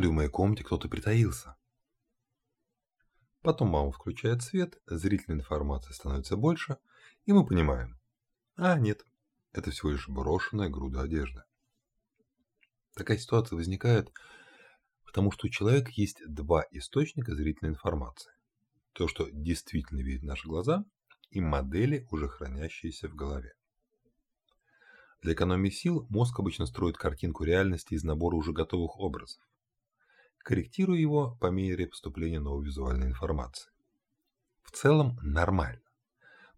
ли в моей комнате кто-то притаился. Потом мама включает свет, зрительной информации становится больше, и мы понимаем. А, нет, это всего лишь брошенная груда одежды. Такая ситуация возникает, потому что у человека есть два источника зрительной информации. То, что действительно видят наши глаза, и модели, уже хранящиеся в голове. Для экономии сил мозг обычно строит картинку реальности из набора уже готовых образов, корректируя его по мере поступления новой визуальной информации. В целом нормально,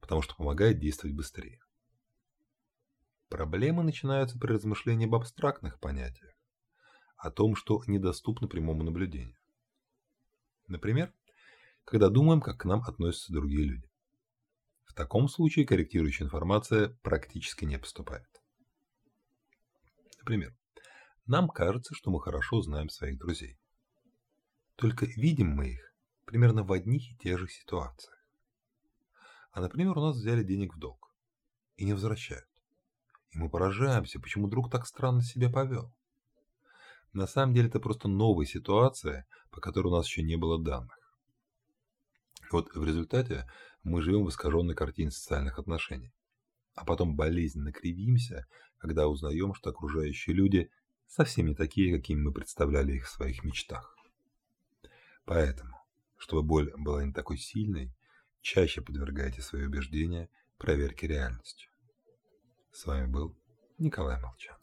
потому что помогает действовать быстрее. Проблемы начинаются при размышлении об абстрактных понятиях, о том, что недоступно прямому наблюдению. Например, когда думаем, как к нам относятся другие люди. В таком случае корректирующая информация практически не поступает. Например, нам кажется, что мы хорошо знаем своих друзей. Только видим мы их примерно в одних и тех же ситуациях. А, например, у нас взяли денег в долг и не возвращают. И мы поражаемся, почему друг так странно себя повел. На самом деле это просто новая ситуация, по которой у нас еще не было данных. Вот в результате мы живем в искаженной картине социальных отношений. А потом болезненно кривимся, когда узнаем, что окружающие люди совсем не такие, какими мы представляли их в своих мечтах. Поэтому, чтобы боль была не такой сильной, чаще подвергайте свои убеждения проверке реальностью. С вами был Николай Молчан.